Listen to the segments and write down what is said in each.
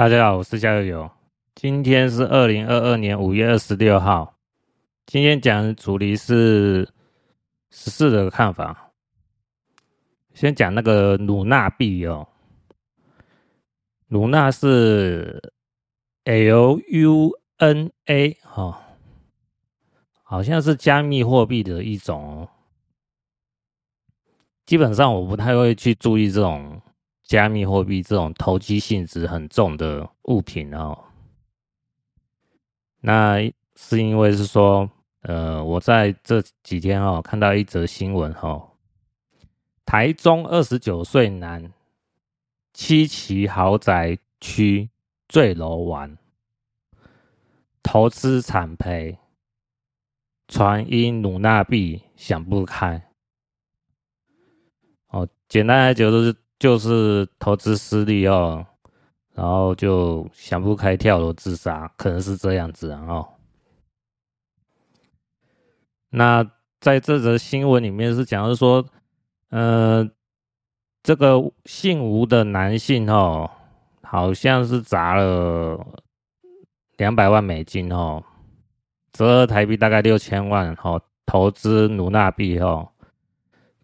大家好，我是夏悠悠。今天是二零二二年五月二十六号。今天讲的主题是十四的看法。先讲那个鲁纳币哦，鲁纳是 L U N A 哦，好像是加密货币的一种。基本上我不太会去注意这种。加密货币这种投机性质很重的物品哦，那是因为是说，呃，我在这几天哦看到一则新闻哦，台中二十九岁男七期豪宅区坠楼完，投资惨赔，传因鲁纳币想不开。哦，简单来讲就是。就是投资失利哦，然后就想不开跳楼自杀，可能是这样子哦。那在这则新闻里面是讲的说，呃，这个姓吴的男性哦，好像是砸了两百万美金哦，折合台币大概六千万哦，投资努纳币哦。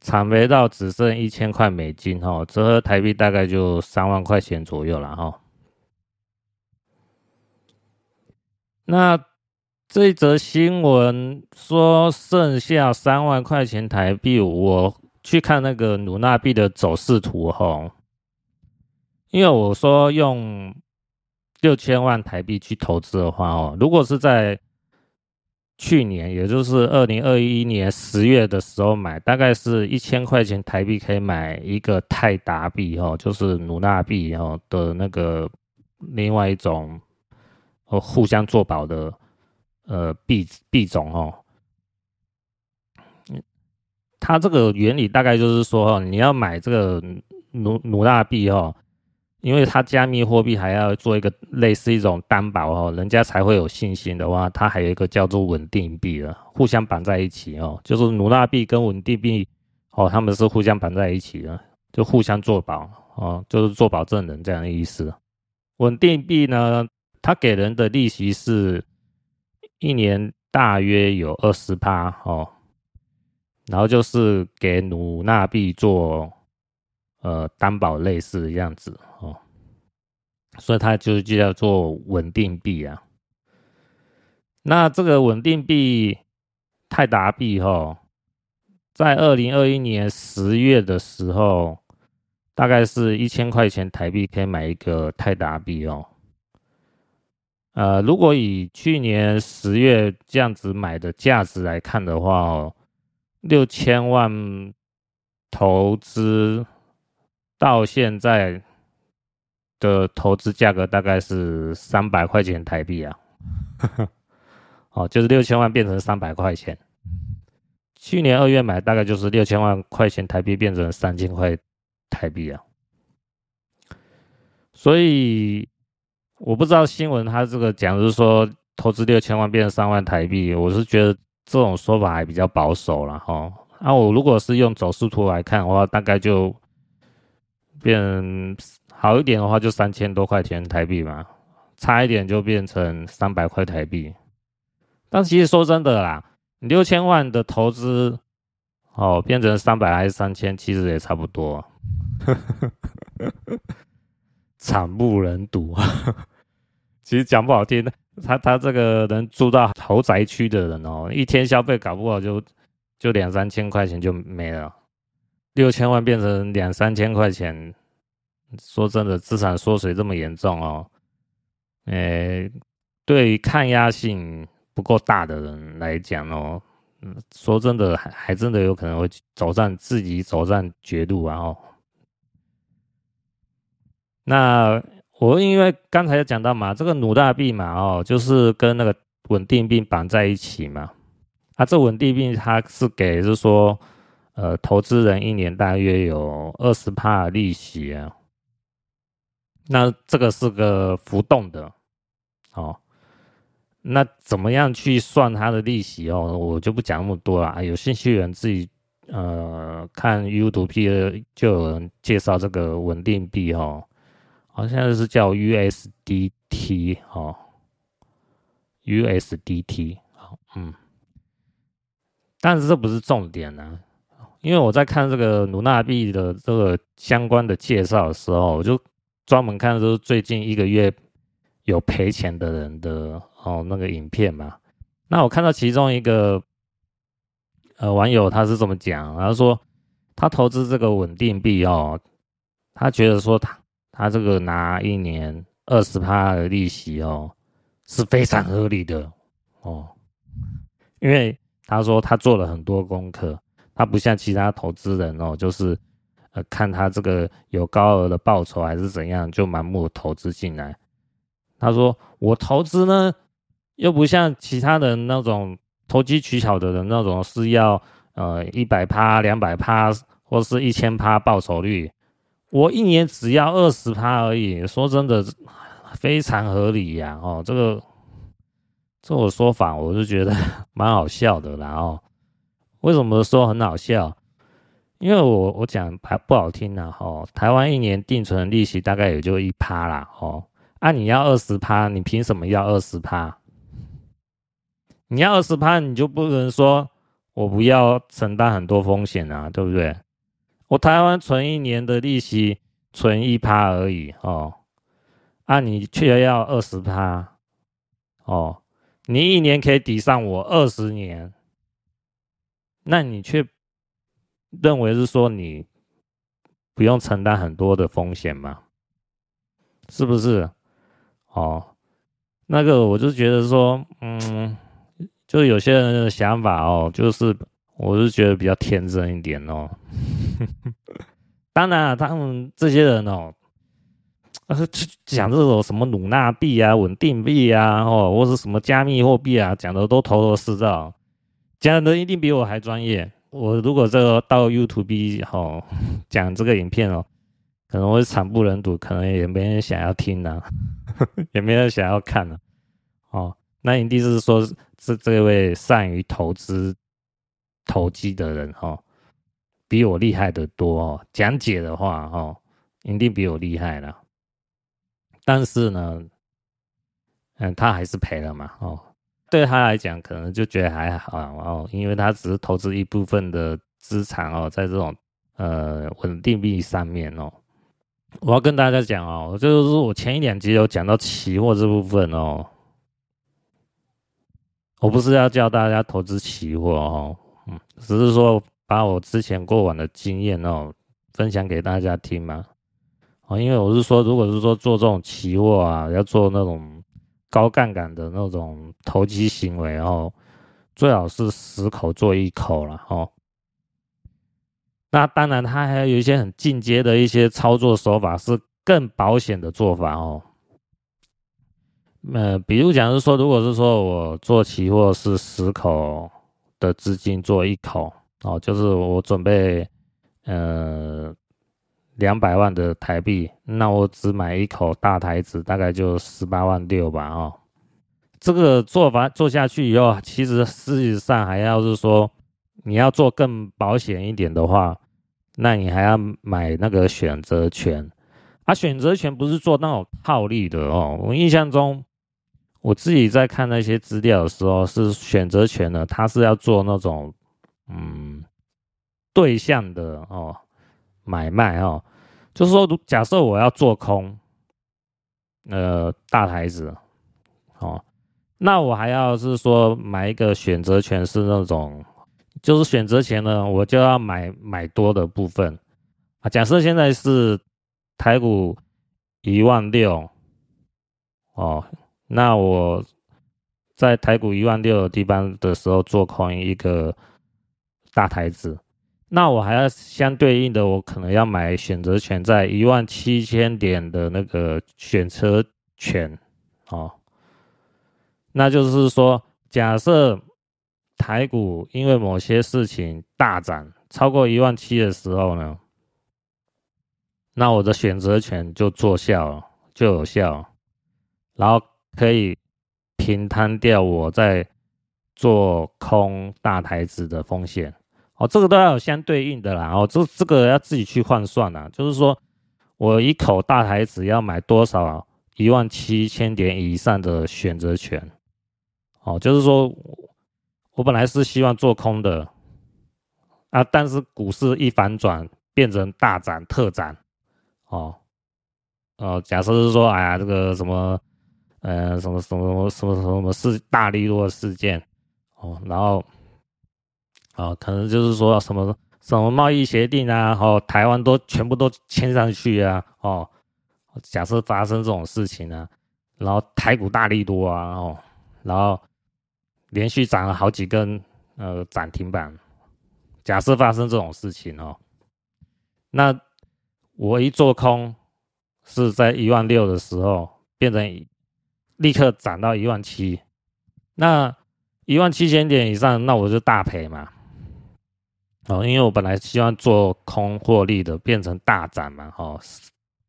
惨赔到只剩一千块美金哈，折合台币大概就三万块钱左右了哈。那这则新闻说剩下三万块钱台币，我去看那个鲁纳币的走势图哈，因为我说用六千万台币去投资的话哦，如果是在去年，也就是二零二一年十月的时候买，大概是一千块钱台币可以买一个泰达币哈，就是努纳币哈的那个另外一种哦互相做保的呃币币种哦。它这个原理大概就是说，你要买这个努努纳币哈。因为它加密货币还要做一个类似一种担保哦，人家才会有信心的话，它还有一个叫做稳定币的，互相绑在一起哦，就是努纳币跟稳定币哦，他们是互相绑在一起的，就互相做保哦，就是做保证人这样的意思。稳定币呢，它给人的利息是一年大约有二十趴哦，然后就是给努纳币做。呃，担保类似的样子哦，所以它就就叫做稳定币啊。那这个稳定币泰达币哈，在二零二一年十月的时候，大概是一千块钱台币可以买一个泰达币哦。呃，如果以去年十月这样子买的价值来看的话哦，六千万投资。到现在的投资价格大概是三百块钱台币啊，哦，就是六千万变成三百块钱。去年二月买大概就是六千万块钱台币变成三千块台币啊，所以我不知道新闻它这个讲的是说投资六千万变成三万台币，我是觉得这种说法还比较保守了哈。那我如果是用走势图来看的话，大概就。变好一点的话，就三千多块钱台币嘛；差一点就变成三百块台币。但其实说真的啦，六千万的投资，哦，变成三百还是三千，其实也差不多。惨不忍睹啊！其实讲不好听的，他他这个能住到豪宅区的人哦，一天消费搞不好就就两三千块钱就没了。六千万变成两三千块钱，说真的，资产缩水这么严重哦，诶、对于抗压性不够大的人来讲哦，说真的，还还真的有可能会走上自己走上绝路啊！哦，那我因为刚才有讲到嘛，这个努大币嘛，哦，就是跟那个稳定币绑在一起嘛，啊，这稳定币它是给，就是说。呃，投资人一年大约有二十趴利息啊，那这个是个浮动的，哦，那怎么样去算它的利息哦？我就不讲那么多了，有兴趣的人自己呃看 YouTube 就有人介绍这个稳定币哦，好像是叫 USDT 哦，USDT 好，嗯，但是这不是重点呢、因为我在看这个卢娜币的这个相关的介绍的时候，我就专门看就是最近一个月有赔钱的人的哦那个影片嘛，那我看到其中一个呃网友他是这么讲，他说他投资这个稳定币哦，他觉得说他。他这个拿一年二十趴的利息哦，是非常合理的哦，因为他说他做了很多功课，他不像其他投资人哦，就是呃看他这个有高额的报酬还是怎样，就盲目投资进来。他说我投资呢，又不像其他人那种投机取巧的人那种是要呃一百趴、两百趴或是一千趴报酬率。我一年只要二十趴而已，说真的，非常合理呀！哦，这个这种说法，我就觉得 蛮好笑的啦。哦，为什么说很好笑？因为我我讲还不好听呢。哦，台湾一年定存利息大概也就一趴啦。哦，啊，你要二十趴，你凭什么要二十趴？你要二十趴，你就不能说我不要承担很多风险啊，对不对？我台湾存一年的利息存一趴而已哦，啊，你却要二十趴哦，你一年可以抵上我二十年，那你却认为是说你不用承担很多的风险吗？是不是？哦，那个我就觉得说，嗯，就有些人的想法哦，就是。我是觉得比较天真一点哦，当然啊，他们这些人哦，讲这种什么努纳币啊、稳定币啊，哦，或是什么加密货币啊，讲的都头头是道，讲的一定比我还专业。我如果这个到 YouTube 哦 讲这个影片哦，可能会惨不忍睹，可能也没人想要听呢，啊，也没人想要看呢，哦，那一定是说是这位善于投资。投机的人哈，比我厉害的多哦。讲解的话哈，一定比我厉害了。但是呢，嗯，他还是赔了嘛哦。对他来讲，可能就觉得还好哦，因为他只是投资一部分的资产哦，在这种呃稳定币上面哦。我要跟大家讲哦，就是我前一两集有讲到期货这部分哦，我不是要教大家投资期货哦。嗯，只是说把我之前过往的经验哦分享给大家听嘛。哦，因为我是说，如果是说做这种期货啊，要做那种高杠杆的那种投机行为哦，最好是十口做一口了哦。那当然，它还有一些很进阶的一些操作手法，是更保险的做法哦。呃，比如讲是说，如果是说我做期货是十口。的资金做一口哦，就是我准备呃两百万的台币，那我只买一口大台子，大概就十八万六吧哦。这个做法做下去以后，其实事实上还要是说你要做更保险一点的话，那你还要买那个选择权，啊，选择权不是做那种套利的哦，我印象中。我自己在看那些资料的时候，是选择权呢，它是要做那种嗯对象的哦买卖哦，就是说，假设我要做空呃大台子哦，那我还要是说买一个选择权是那种，就是选择权呢，我就要买买多的部分啊。假设现在是台股一万六哦。那我在台股一万六的地方的时候做空一个大台子，那我还要相对应的，我可能要买选择权在一万七千点的那个选择权哦。那就是说，假设台股因为某些事情大涨超过一万七的时候呢，那我的选择权就作效了，就有效，然后。可以平摊掉我在做空大台子的风险哦，这个都要有相对应的啦。哦，这这个要自己去换算啦。就是说我一口大台子要买多少一万七千点以上的选择权？哦，就是说，我本来是希望做空的啊，但是股市一反转，变成大涨特涨，哦，哦，假设是说，哎呀，这个什么，呃，什么什么什么什么什么事大利多的事件，哦，然后，哦，可能就是说什么什么贸易协定啊，哦，台湾都全部都签上去啊，哦，假设发生这种事情啊，然后台股大力多啊，哦，然后。连续涨了好几根呃涨停板，假设发生这种事情哦，那我一做空是在一万六的时候，变成立刻涨到一万七，那一万七千点以上，那我就大赔嘛。哦，因为我本来希望做空获利的，变成大涨嘛，哦，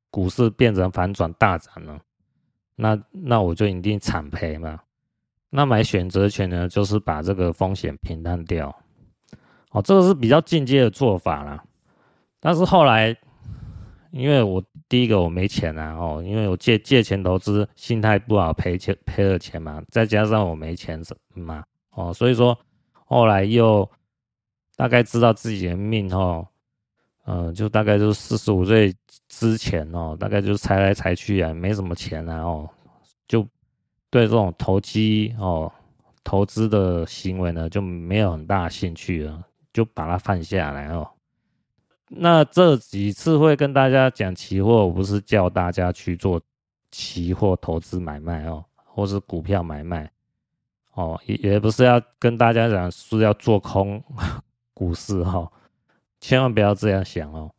股市变成反转大涨了，那那我就一定惨赔嘛。那买选择权呢，就是把这个风险平摊掉，哦，这个是比较进阶的做法啦。但是后来，因为我第一个我没钱啊，哦，因为我借借钱投资，心态不好，赔钱赔了钱嘛，再加上我没钱嘛，哦，所以说后来又大概知道自己的命哦，嗯，就大概就是四十五岁之前哦，大概就是财来财去啊，没什么钱啊，哦，就。对这种投机哦，投资的行为呢，就没有很大兴趣了，就把它放下来哦。那这几次会跟大家讲期货，我不是叫大家去做期货投资买卖哦，或是股票买卖哦，也也不是要跟大家讲是要做空股市哈、哦，千万不要这样想哦。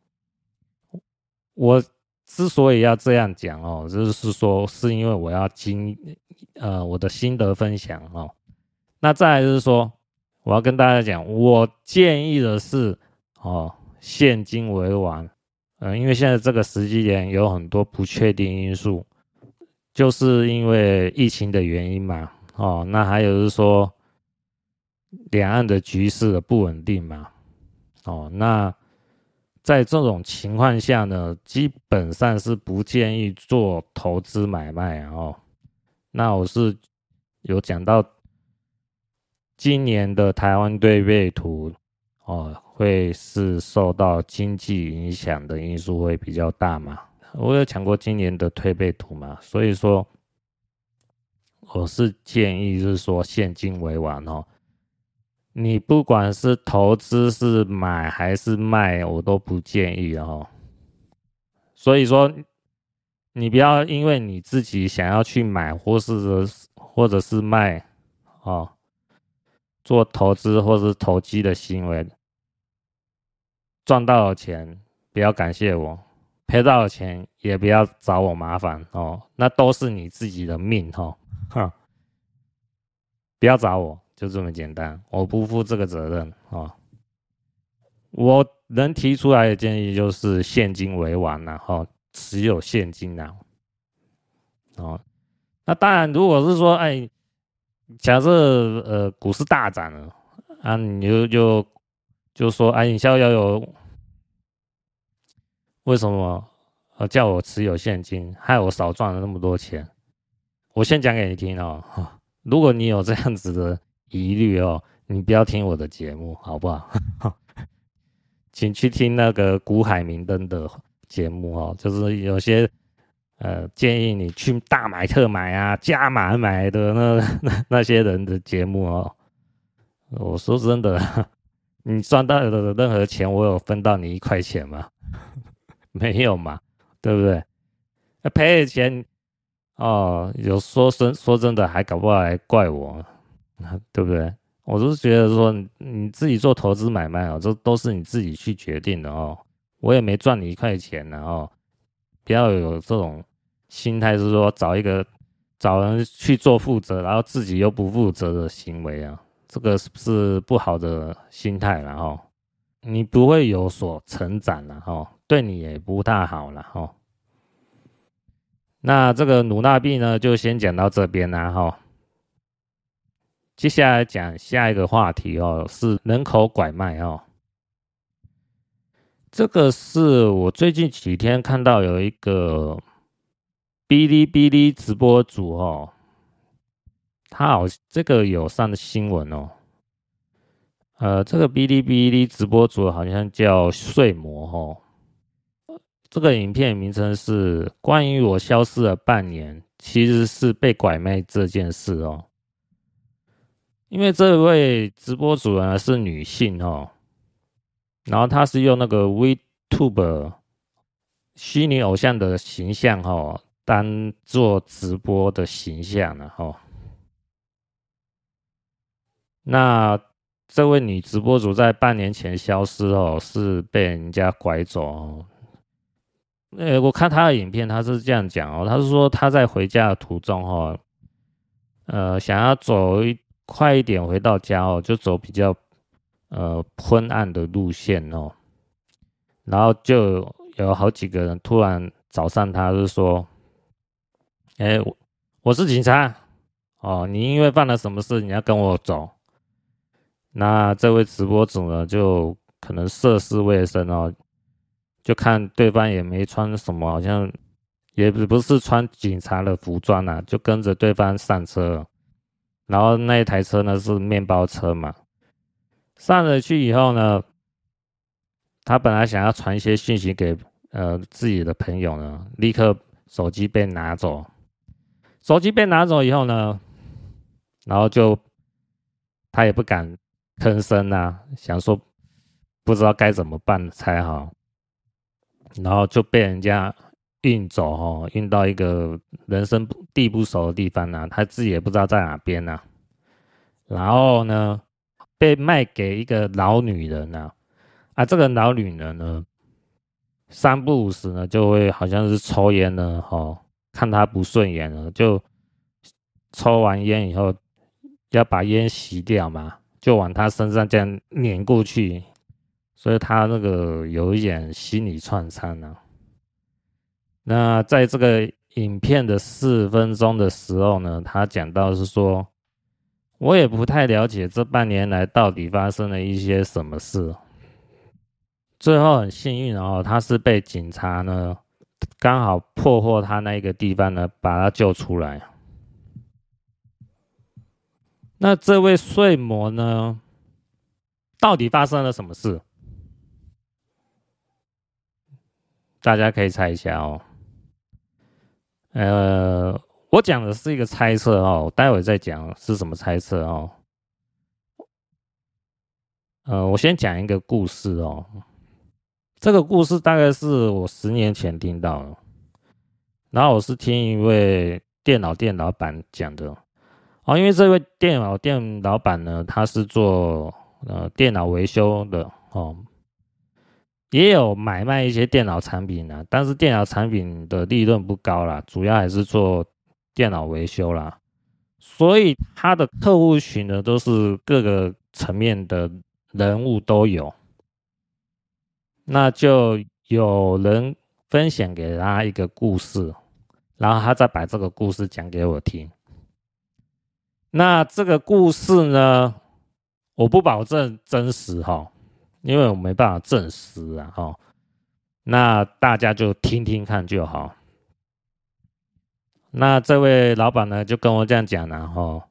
我。之所以要这样讲哦，就是说是因为我要经呃我的心得分享哦。那再来就是说，我要跟大家讲，我建议的是哦，现金为王。嗯、因为现在这个时机点有很多不确定因素，就是因为疫情的原因嘛。哦，那还有就是说，两岸的局势的不稳定嘛。哦，那。在这种情况下呢，基本上是不建议做投资买卖哦。那我是有讲到今年的台湾推背图哦，会是受到经济影响的因素会比较大嘛。我有讲过今年的推背图嘛，所以说我是建议是说现金为王哦。你不管是投资是买还是卖，我都不建议哦。所以说，你不要因为你自己想要去买，或是或者是卖，哦，做投资或是投机的行为，赚到了钱不要感谢我，赔到了钱也不要找我麻烦哦，那都是你自己的命哦，哼，不要找我。就这么简单，我不负这个责任啊！我能提出来的建议就是现金为王，然后持有现金呐。哦，那当然，如果是说，哎，假设呃股市大涨了啊，你就就就说，哎，你逍遥游为什么呃叫我持有现金，害我少赚了那么多钱？我先讲给你听哦，如果你有这样子的。疑虑哦，你不要听我的节目，好不好？请去听那个股海明灯的节目哦，就是有些呃建议你去大买特买啊、加码买的那 那那些人的节目哦。我说真的，你赚到的任何钱，我有分到你一块钱吗？没有嘛，对不对？赔了钱哦，有说真说真的，还搞不好还怪我。对不对？我都是觉得说，你自己做投资买卖哦，这都是你自己去决定的哦。我也没赚你一块钱呢哦，不要有这种心态，是说找一个找人去做负责，然后自己又不负责的行为啊，这个是不好的心态了哈？你不会有所成长了哈，对你也不太好了哈。那这个努纳币呢，就先讲到这边啦哈。接下来讲下一个话题哦，是人口拐卖哦。这个是我最近几天看到有一个哔哩哔哩直播主哦，他好这个有上的新闻哦，呃，这个哔哩哔哩直播主好像叫睡魔哦，这个影片名称是关于我消失了半年，其实是被拐卖这件事哦，因为这位直播主啊是女性哦。然后她是用那个 VTube 虚拟偶像的形象哈，当做直播的形象了哈。那这位女直播主在半年前消失哦，是被人家拐走哦。呃，我看她的影片，她是这样讲哦，她是说她在回家的途中哈，呃，想要走一快一点回到家哦，就走比较。呃，昏暗的路线哦，然后就有好几个人突然找上他，就说：“哎，我我是警察哦，你因为犯了什么事，你要跟我走。”那这位直播主呢，就可能涉世未深哦，就看对方也没穿什么，好像也不是穿警察的服装啊，就跟着对方上车，然后那一台车呢是面包车嘛。上了去以后呢，他本来想要传一些讯息给呃自己的朋友呢，立刻手机被拿走。手机被拿走以后呢，然后就他也不敢吭声啊，想说不知道该怎么办才好，然后就被人家运走哦，运到一个人生地不熟的地方呢，他自己也不知道在哪边呢，然后呢。被卖给一个老女人呢，啊，这个老女人呢，三不五时呢就会好像是抽烟呢，哦，看他不顺眼了，就抽完烟以后要把烟吸掉嘛，就往他身上这样碾过去，所以他那个有一点心理创伤呢。那在这个影片的四分钟的时候呢，他讲到是说。我也不太了解这半年来到底发生了一些什么事。最后很幸运哦，他是被警察呢刚好破获他那一个地方呢，把他救出来。那这位睡魔呢，到底发生了什么事？大家可以猜一下哦。呃。我讲的是一个猜测哦，待会再讲是什么猜测哦。呃，我先讲一个故事哦。这个故事大概是我十年前听到的，然后我是听一位电脑店老板讲的哦。因为这位电脑店老板呢，他是做呃电脑维修的哦，也有买卖一些电脑产品啊，但是电脑产品的利润不高啦，主要还是做。电脑维修啦，所以他的客户群呢，都是各个层面的人物都有。那就有人分享给他一个故事，然后他再把这个故事讲给我听。那这个故事呢，我不保证真实哈，因为我没办法证实啊哈。那大家就听听看就好。那这位老板呢，就跟我这样讲，然后，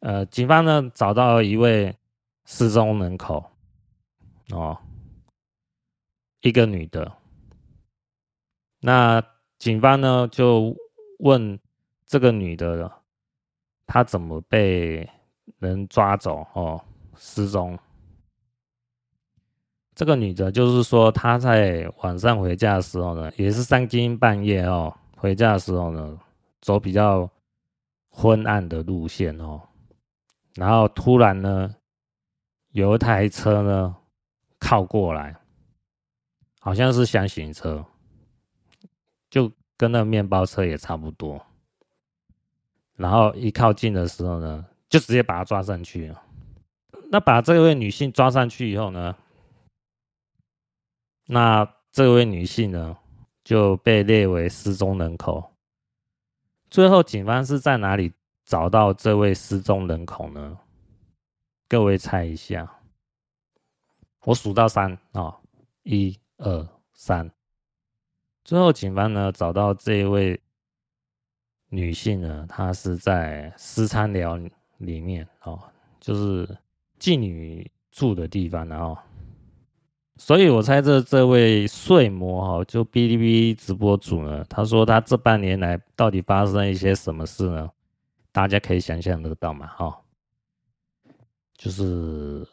呃，警方呢找到一位失踪人口，哦，一个女的。那警方呢就问这个女的，她怎么被人抓走？哦，失踪。这个女的，就是说她在晚上回家的时候呢，也是三更半夜哦。回家的时候呢，走比较昏暗的路线哦，然后突然呢，有一台车呢靠过来，好像是厢型车，就跟那面包车也差不多。然后一靠近的时候呢，就直接把他抓上去了。那把这位女性抓上去以后呢，那这位女性呢，就被列为失踪人口。最后，警方是在哪里找到这位失踪人口呢？各位猜一下，我数到三啊，一二三，最后警方呢找到这一位女性呢，她是在私餐寮里面哦，就是妓女住的地方，然后，所以我猜这这位睡魔哈，就哔哩哔哩直播主呢，他说他这半年来到底发生一些什么事呢？大家可以想象得到嘛，哈，就是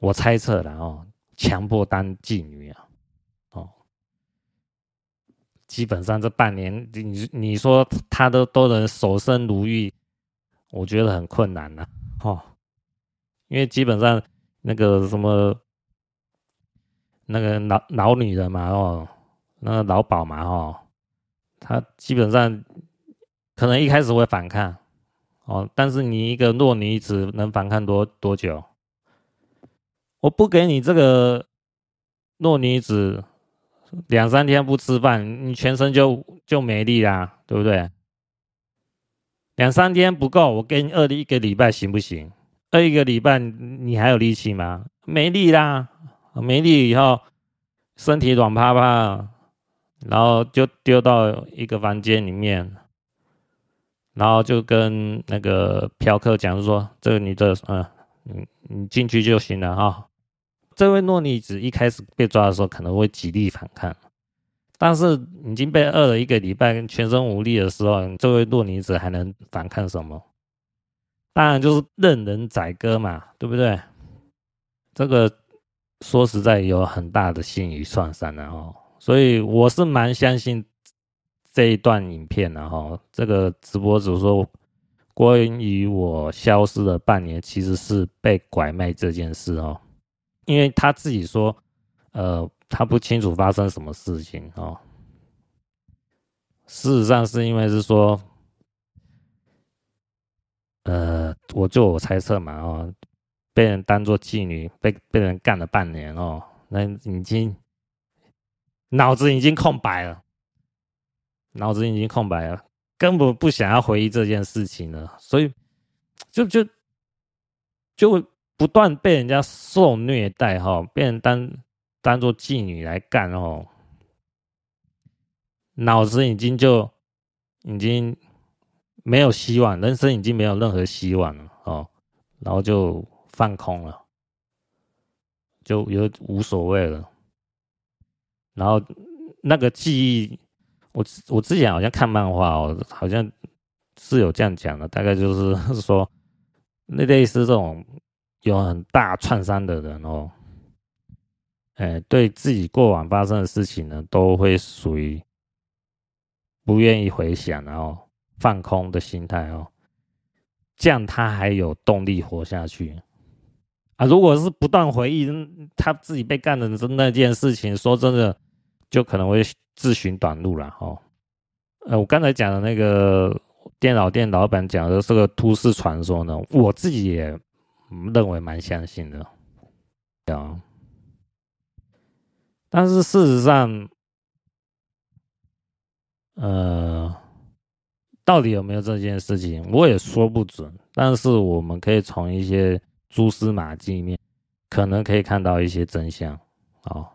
我猜测的哦，强迫当妓女啊，哦，基本上这半年你你说他都都能守身如玉，我觉得很困难呐，哦，因为基本上那个什么那个老老女人嘛，哦，那个老鸨嘛，哦，他基本上。可能一开始会反抗，哦，但是你一个弱女子能反抗多多久？我不给你这个弱女子两三天不吃饭，你全身就就没力啦，对不对？两三天不够，我给你饿一个礼拜行不行？饿一个礼拜你还有力气吗？没力啦，没力以后身体软趴趴，然后就丢到一个房间里面。然后就跟那个嫖客讲，说：“这个女的，嗯，你你进去就行了哈、”这位弱女子一开始被抓的时候可能会极力反抗，但是已经被饿了一个礼拜，全身无力的时候，这位弱女子还能反抗什么？当然就是任人宰割嘛，对不对？这个说实在有很大的信誉创伤的哦，所以我是蛮相信。这一段影片，然后这个直播主说，关于我消失了半年，其实是被拐卖这件事哦，因为他自己说，呃，他不清楚发生什么事情哦。事实上是因为是说，呃，我就我猜测嘛哦，被人当做妓女，被被人干了半年哦，那已经脑子已经空白了。脑子已经空白了，根本不想要回忆这件事情了，所以就就就不断被人家受虐待哈，被人当当做妓女来干哦，脑子已经就已经没有希望，人生已经没有任何希望了哦，然后就放空了，就有无所谓了，然后那个记忆。我我之前好像看漫画哦，好像是有这样讲的，大概就是 说，那类似这种有很大创伤的人哦，哎，对自己过往发生的事情呢，都会属于不愿意回想，然后放空的心态哦，这样他还有动力活下去啊。如果是不断回忆他自己被干的那件事情，说真的，就可能会。自寻短路了哈，呃，我刚才讲的那个电脑店老板讲的这个都市传说呢，我自己也认为蛮相信的，啊，但是事实上，呃，到底有没有这件事情，我也说不准。但是我们可以从一些蛛丝马迹面，可能可以看到一些真相，哦。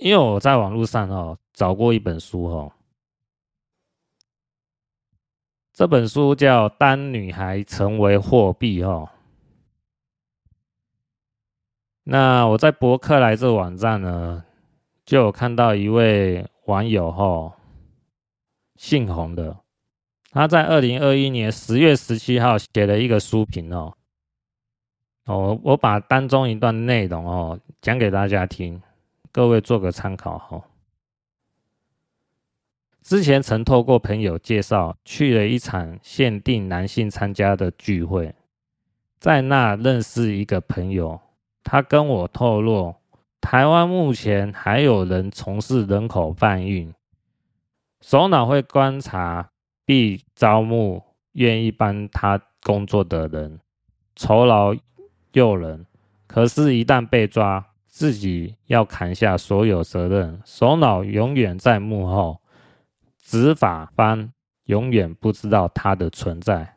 因为我在网络上哦找过一本书哦，这本书叫《当女孩成为货币》哦。那我在博客来这网站呢，就有看到一位网友哦，姓洪的，他在二零二一年十月十七号写了一个书评哦。哦，我把当中一段内容哦讲给大家听。各位做个参考哈。之前曾透过朋友介绍去了一场限定男性参加的聚会，在那认识一个朋友，他跟我透露，台湾目前还有人从事人口贩运，首脑会观察并招募愿意帮他工作的人，酬劳诱人，可是，一旦被抓。自己要扛下所有责任，首脑永远在幕后，执法方永远不知道他的存在。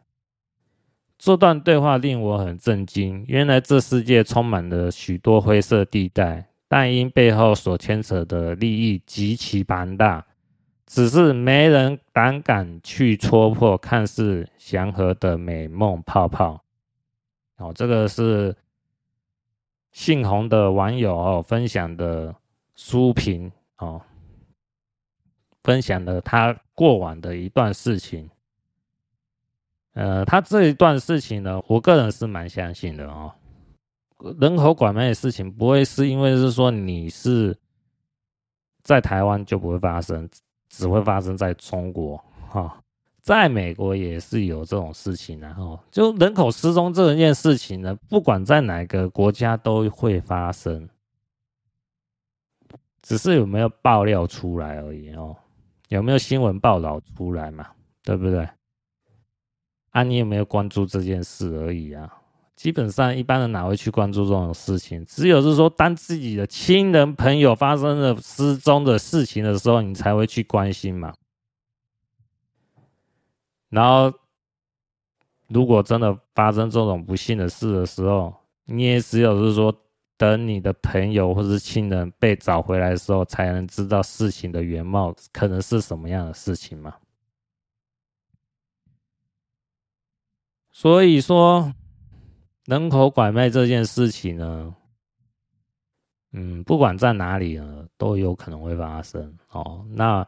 这段对话令我很震惊，原来这世界充满了许多灰色地带，但因背后所牵扯的利益极其庞大，只是没人胆敢去戳破看似祥和的美梦泡泡。哦，这个是姓洪的网友哦分享的书评哦，分享了他过往的一段事情。呃，他这一段事情呢，我个人是蛮相信的哦。人口拐卖的事情不会是因为是说你是在台湾就不会发生，只会发生在中国哈，在美国也是有这种事情的哈。就人口失踪这一件事情呢，不管在哪个国家都会发生，只是有没有爆料出来而已哦，有没有新闻报道出来嘛，对不对？啊，你有没有关注这件事而已啊？基本上一般人哪会去关注这种事情？只有是说，当自己的亲人朋友发生了失踪的事情的时候，你才会去关心嘛。然后，如果真的发生这种不幸的事的时候，你也只有是说，等你的朋友或是亲人被找回来的时候，才能知道事情的原貌可能是什么样的事情嘛。所以说。人口拐卖这件事情呢，嗯，不管在哪里呢，都有可能会发生哦。那，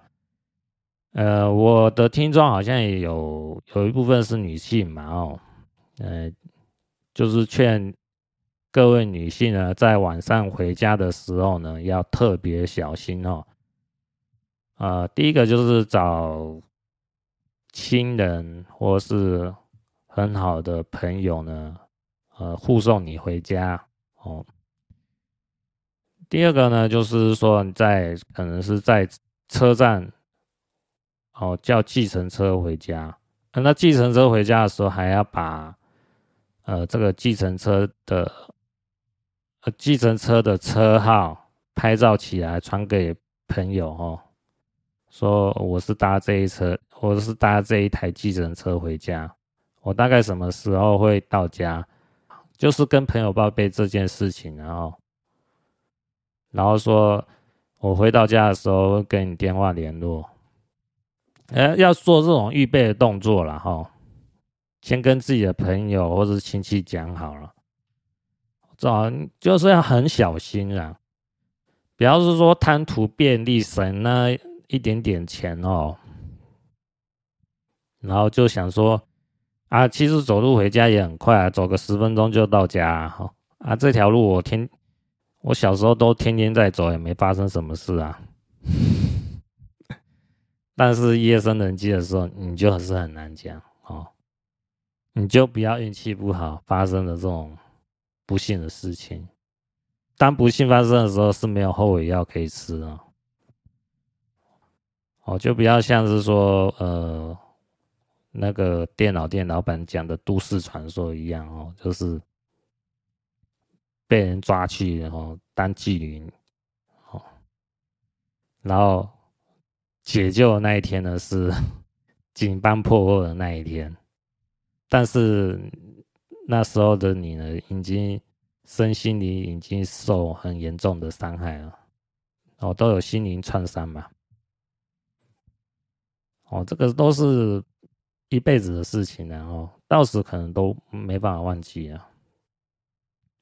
呃，我的听众好像也有有一部分是女性嘛，哦，呃，就是劝各位女性呢，在晚上回家的时候呢，要特别小心哦。呃，第一个就是找亲人或是很好的朋友呢。呃，护送你回家哦。第二个呢，就是说你在可能是在车站哦，叫计程车回家。那计程车回家的时候，还要把呃这个计程车的呃计程车的车号拍照起来，传给朋友哦，说我是搭这一车，我是搭这一台计程车回家，我大概什么时候会到家？就是跟朋友报备这件事情，然后，然后说，我回到家的时候会跟你电话联络，呃，要做这种预备的动作了哈，先跟自己的朋友或者是亲戚讲好了，这就是要很小心啊，不要是说贪图便利省那一点点钱哦，然后就想说。啊，其实走路回家也很快啊，走个十分钟就到家。哈，啊，这条路我天，我小时候都天天在走，也没发生什么事啊。但是夜深人静的时候，你就是很难讲哦，你就不要运气不好，发生了这种不幸的事情。当不幸发生的时候，是没有后悔药可以吃啊。哦，就不要像是说，呃。那个电脑店老板讲的都市传说一样哦，就是被人抓去然后当妓女哦，然后解救的那一天呢是 警方破获的那一天，但是那时候的你呢，已经身心灵已经受很严重的伤害了，哦，都有心灵创伤嘛，哦，这个都是。一辈子的事情，然后到时可能都没办法忘记啊。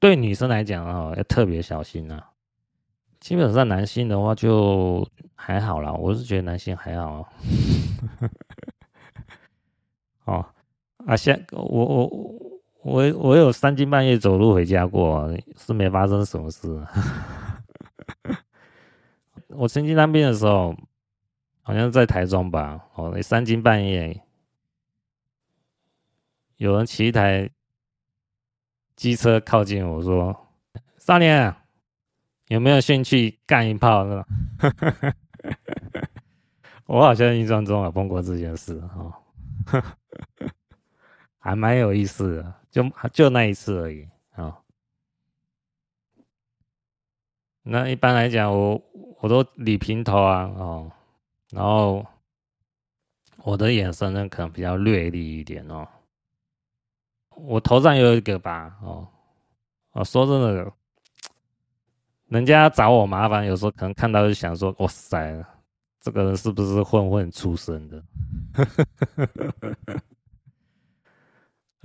对女生来讲啊，要特别小心啊。基本上男性的话就还好啦，我是觉得男性还好。哦，啊，像我我我我有三更半夜走路回家过，是没发生什么事。我曾经当兵的时候，好像在台中吧，哦，三更半夜。有人骑一台机车靠近我说：“少年，有没有兴趣干一炮？”是吧？我好像印象中有碰过这件事哦，还蛮有意思的，就就那一次而已啊。那一般来讲，我我都理平头啊，哦，然后我的眼神呢，可能比较锐利一点哦。我头上有一个疤哦，哦，说真的，人家找我麻烦，有时候可能看到就想说：“哇塞，这个人是不是混混出身的？”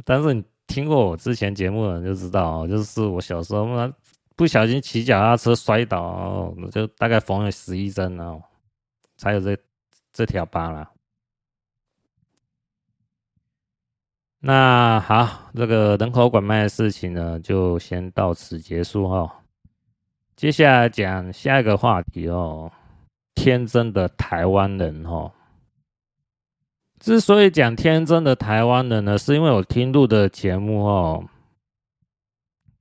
但是你听过我之前节目的人就知道，就是我小时候嘛，不小心骑脚踏车摔倒，就大概缝了十一针哦，才有这这条疤啦。那好，这个人口拐卖的事情呢，就先到此结束、哦。接下来讲下一个话题哦，天真的台湾人哦。之所以讲天真的台湾人呢，是因为我听录的节目哦。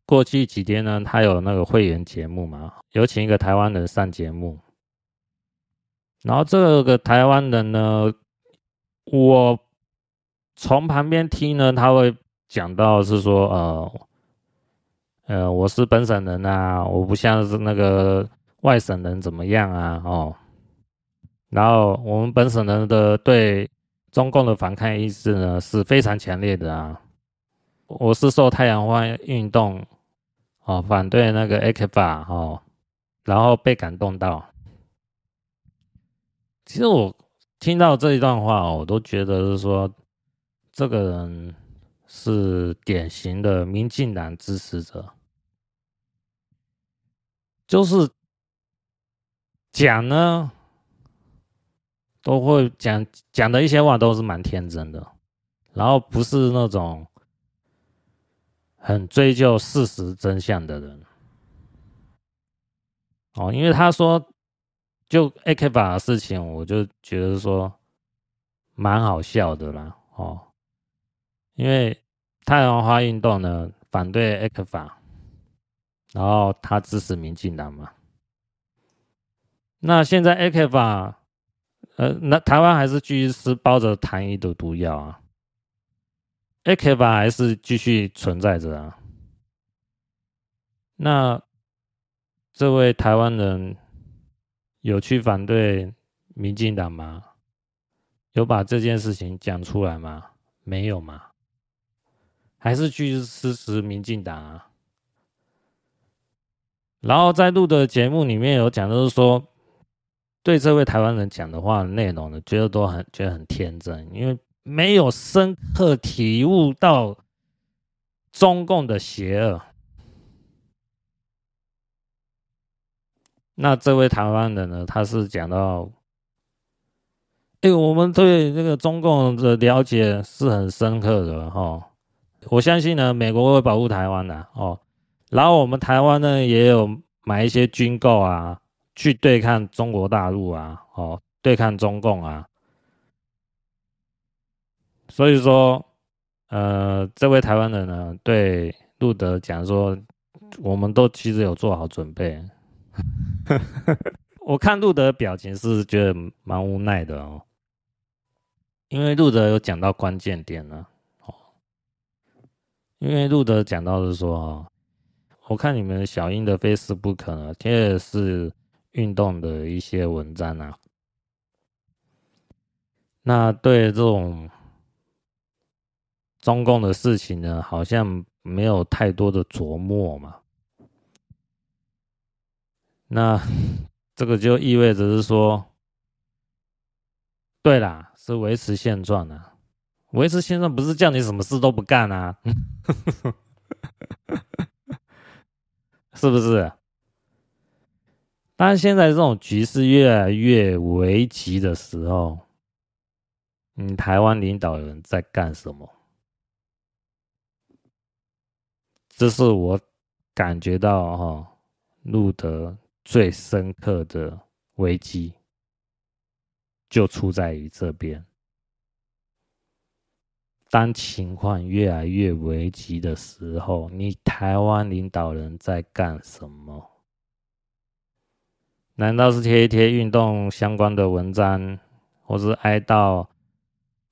过去几天呢，他有那个会员节目嘛，有请一个台湾人上节目。然后这个台湾人呢，我。从旁边听呢，他会讲到是说，呃，呃，我是本省人啊，我不像是那个外省人怎么样啊，哦，然后我们本省人的对中共的反抗意识呢是非常强烈的啊，我是受太阳花运动哦反对那个 A 克法哦，然后被感动到。其实我听到这一段话，我都觉得是说。这个人是典型的民进党支持者，就是讲呢，都会讲讲的一些话都是蛮天真的，然后不是那种很追究事实真相的人。哦，因为他说就 AK 法的事情，我就觉得说蛮好笑的啦，哦。因为太阳花运动呢，反对 ECFA，然后他支持民进党嘛。那现在 ECFA，呃，那台湾还是继续吃包着糖衣的毒药啊，ECFA 还是继续存在着啊。那这位台湾人有去反对民进党吗？有把这件事情讲出来吗？没有吗？还是去支持民进党啊？然后在录的节目里面有讲，就是说对这位台湾人讲的话内容呢，觉得都很觉得很天真，因为没有深刻体悟到中共的邪恶。那这位台湾人呢，他是讲到，哎，我们对这个中共的了解是很深刻的哈。我相信呢，美国会保护台湾的哦。然后我们台湾呢，也有买一些军购啊，去对抗中国大陆啊，哦，对抗中共啊。所以说，呃，这位台湾人呢，对路德讲说，我们都其实有做好准备。我看路德的表情是觉得蛮无奈的哦，因为路德有讲到关键点了。因为路德讲到是说，我看你们小英的 Facebook 呢，贴的是运动的一些文章啊。那对这种中共的事情呢，好像没有太多的琢磨嘛。那这个就意味着是说，对啦，是维持现状啊。维持现状不是叫你什么事都不干啊，是不是？当现在这种局势越来越危急的时候，你台湾领导人在干什么？这是我感觉到哈，路德最深刻的危机，就出在于这边。当情况越来越危急的时候，你台湾领导人在干什么？难道是贴一贴运动相关的文章，或是哀悼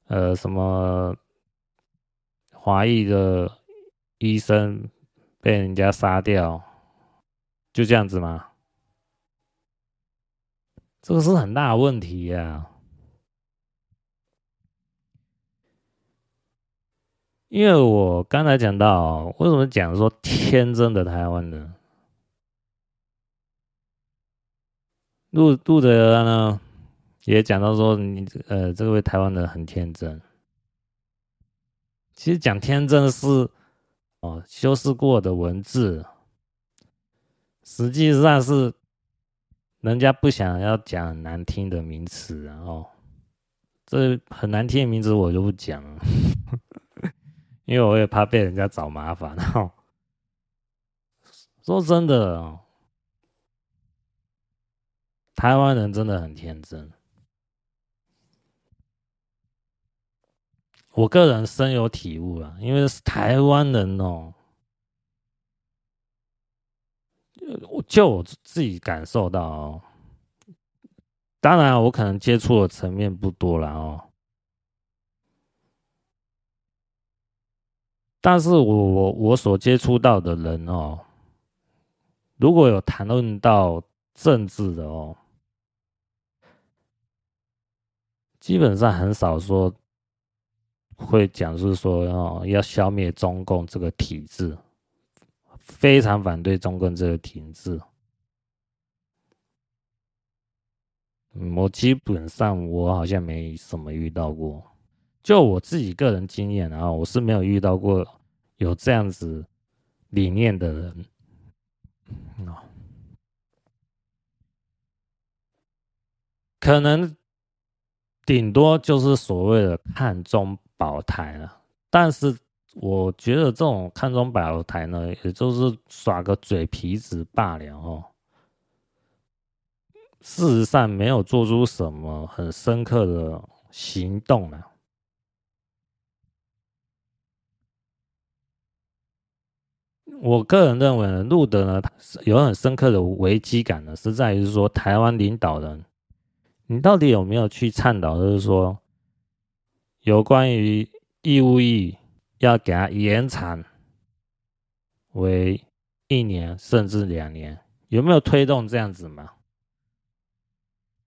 呃什么华裔的医生被人家杀掉，就这样子吗？这个是很大的问题呀、啊。因为我刚才讲到，为什么讲说天真的台湾人？路路德呢也讲到说，你呃这位台湾人很天真。其实讲天真是哦修饰过的文字，实际上是人家不想要讲难听的名词，然后这很难听的名字我就不讲了，因为我也怕被人家找麻烦。然后说真的。台湾人真的很天真，我个人深有体悟啊，因为是台湾人哦，我就我自己感受到哦，当然我可能接触的层面不多了哦，但是我我我所接触到的人哦，如果有谈论到政治的哦。基本上很少说会讲，是说哦要消灭中共这个体制，非常反对中共这个体制。我基本上我好像没什么遇到过，就我自己个人经验啊，我是没有遇到过有这样子理念的人。可能。顶多就是所谓的看中保台了，但是我觉得这种看中保台呢，也就是耍个嘴皮子罢了哦。事实上没有做出什么很深刻的行动啊。我个人认为呢，路德呢有很深刻的危机感呢，是在于说台湾领导人。你到底有没有去倡导，就是说，有关于义务役要给他延长为一年甚至两年，有没有推动这样子吗？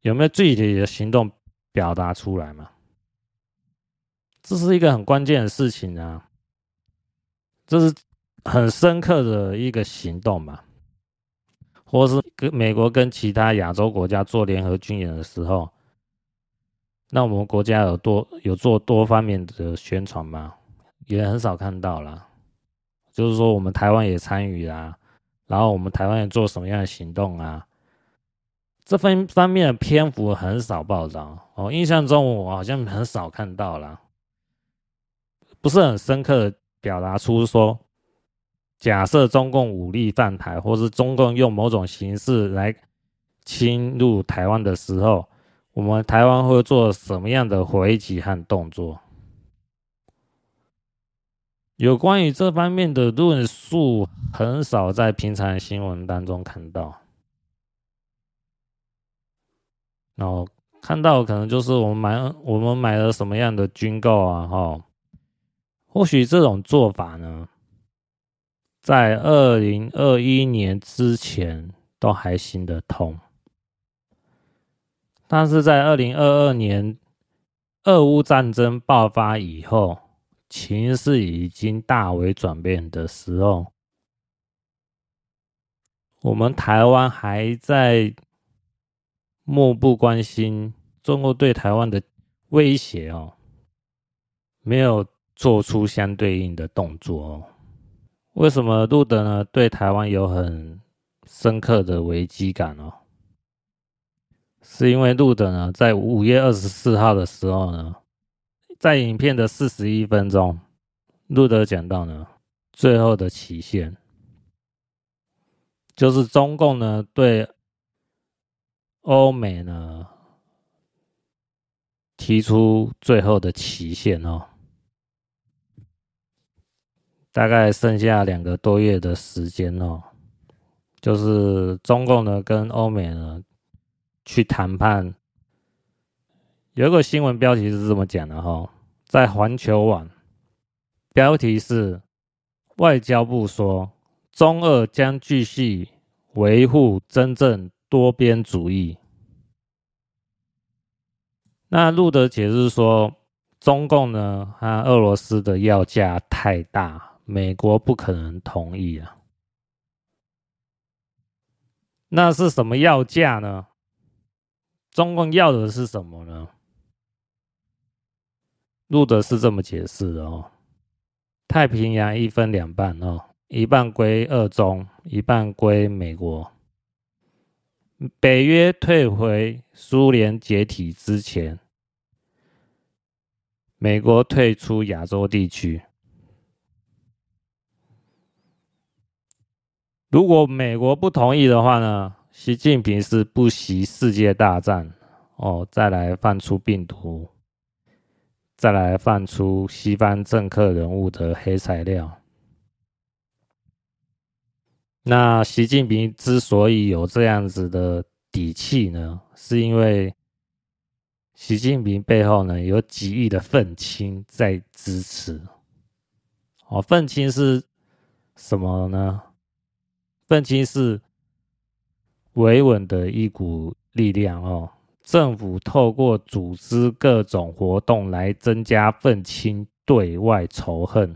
有没有具体的行动表达出来吗？这是一个很关键的事情啊，这是很深刻的一个行动嘛。或是跟美国跟其他亚洲国家做联合军演的时候，那我们国家有多有做多方面的宣传吗？也很少看到啦。就是说我们台湾也参与啦，然后我们台湾也做什么样的行动啊？这方方面的篇幅很少报道哦。印象中我好像很少看到啦，不是很深刻的表达出说。假设中共武力犯台，或是中共用某种形式来侵入台湾的时候，我们台湾会做什么样的回击和动作？有关于这方面的论述，很少在平常新闻当中看到。然后看到可能就是我们买我们买了什么样的军购啊，哈，或许这种做法呢，在二零二一年之前都还行得通，但是在二零二二年俄乌战争爆发以后，情势已经大为转变的时候，我们台湾还在漠不关心中国对台湾的威胁哦，没有做出相对应的动作哦。为什么路德呢？对台湾有很深刻的危机感哦，是因为路德呢，在五月二十四号的时候呢，在影片的四十一分钟，路德讲到呢，最后的期限，就是中共呢对欧美呢提出最后的期限哦。大概剩下两个多月的时间哦，就是中共呢跟欧美呢去谈判。有一个新闻标题是这么讲的哈，在环球网，标题是外交部说中俄将继续维护真正多边主义。那路德解释说，中共呢和俄罗斯的要价太大。美国不可能同意啊！那是什么要价呢？中共要的是什么呢？路德是这么解释的哦：太平洋一分两半哦，一半归二中，一半归美国。北约退回苏联解体之前，美国退出亚洲地区。如果美国不同意的话呢？习近平是不惜世界大战哦，再来放出病毒，再来放出西方政客人物的黑材料。那习近平之所以有这样子的底气呢，是因为习近平背后呢有几亿的愤青在支持。哦，愤青是什么呢？愤青是维稳的一股力量哦。政府透过组织各种活动来增加愤青对外仇恨，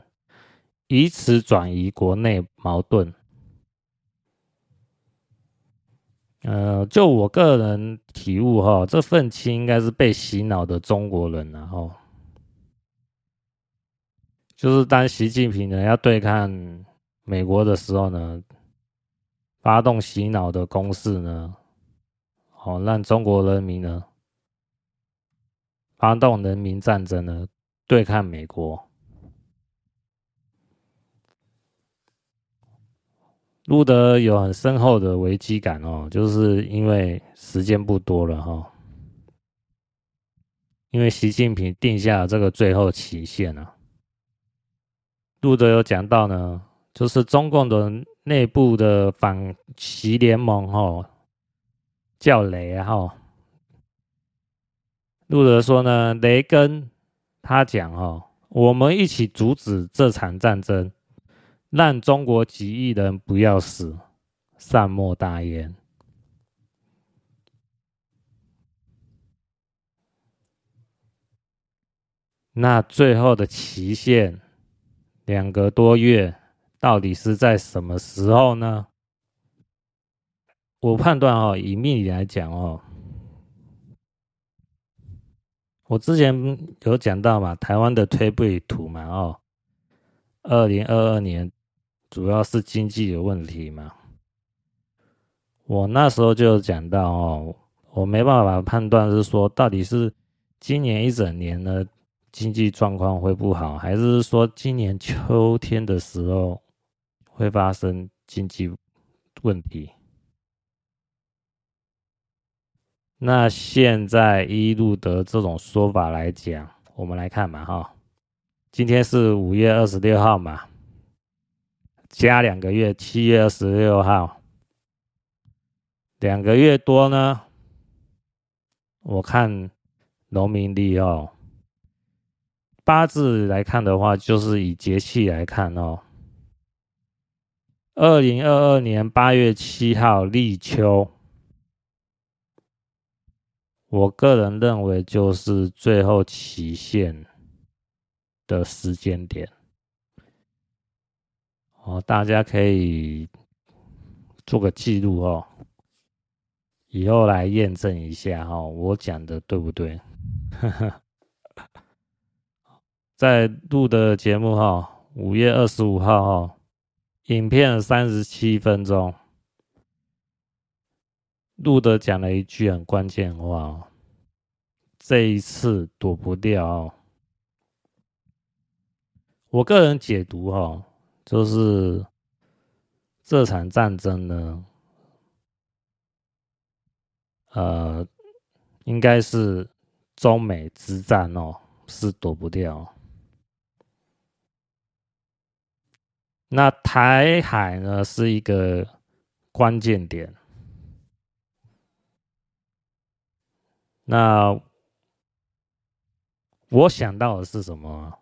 以此转移国内矛盾。呃，就我个人体悟哈，这愤青应该是被洗脑的中国人然后，就是当习近平呢要对抗美国的时候呢。发动洗脑的攻势呢，好让中国人民呢发动人民战争呢，对抗美国。路德有很深厚的危机感哦，就是因为时间不多了哈，因为习近平定下了这个最后期限了。路德有讲到呢，就是中共的。内部的反习联盟吼叫雷哈，路德说呢，雷根他讲哦，我们一起阻止这场战争，让中国几亿人不要死，善莫大焉。那最后的期限两个多月。到底是在什么时候呢？我判断哦，以命理来讲哦，我之前有讲到嘛，台湾的推背图嘛哦，二零二二年主要是经济有问题嘛，我那时候就讲到哦，我没办法判断是说到底是今年一整年呢经济状况会不好，还是说今年秋天的时候。会发生经济问题。那现在依路德这种说法来讲，我们来看嘛，哈，今天是五月二十六号嘛，加两个月，七月二十六号，两个月多呢。我看农民历哦，八字来看的话，就是以节气来看哦。二零二二年八月七号立秋，我个人认为就是最后期限的时间点。哦，大家可以做个记录哦，以后来验证一下哈，我讲的对不对？在录的节目哈，五月二十五号哈。影片三十七分钟，路德讲了一句很关键话：这一次躲不掉。我个人解读哈，就是这场战争呢，呃，应该是中美之战哦，是躲不掉。那台海呢，是一个关键点。那我想到的是什么？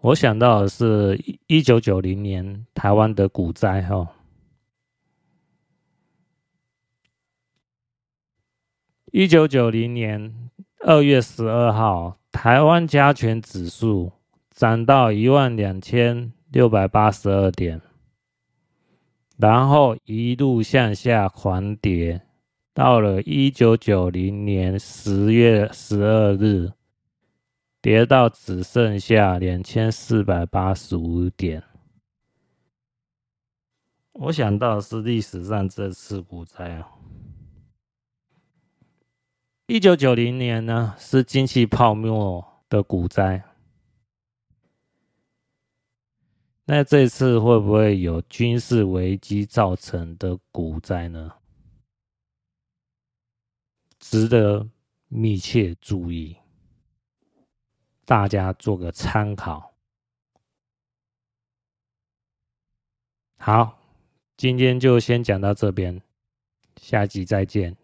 我想到的是一九九零年台湾的股灾哈。一九九零年二月十二号。台湾加权指数涨到一万两千六百八十二点，然后一路向下狂跌，到了一九九零年十月十二日，跌到只剩下两千四百八十五点。我想到是历史上这次股灾啊，一九九零年呢是经济泡沫的股灾。那这次会不会有军事危机造成的股灾呢？值得密切注意，大家做个参考。好，今天就先讲到这边，下集再见，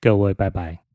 各位拜拜。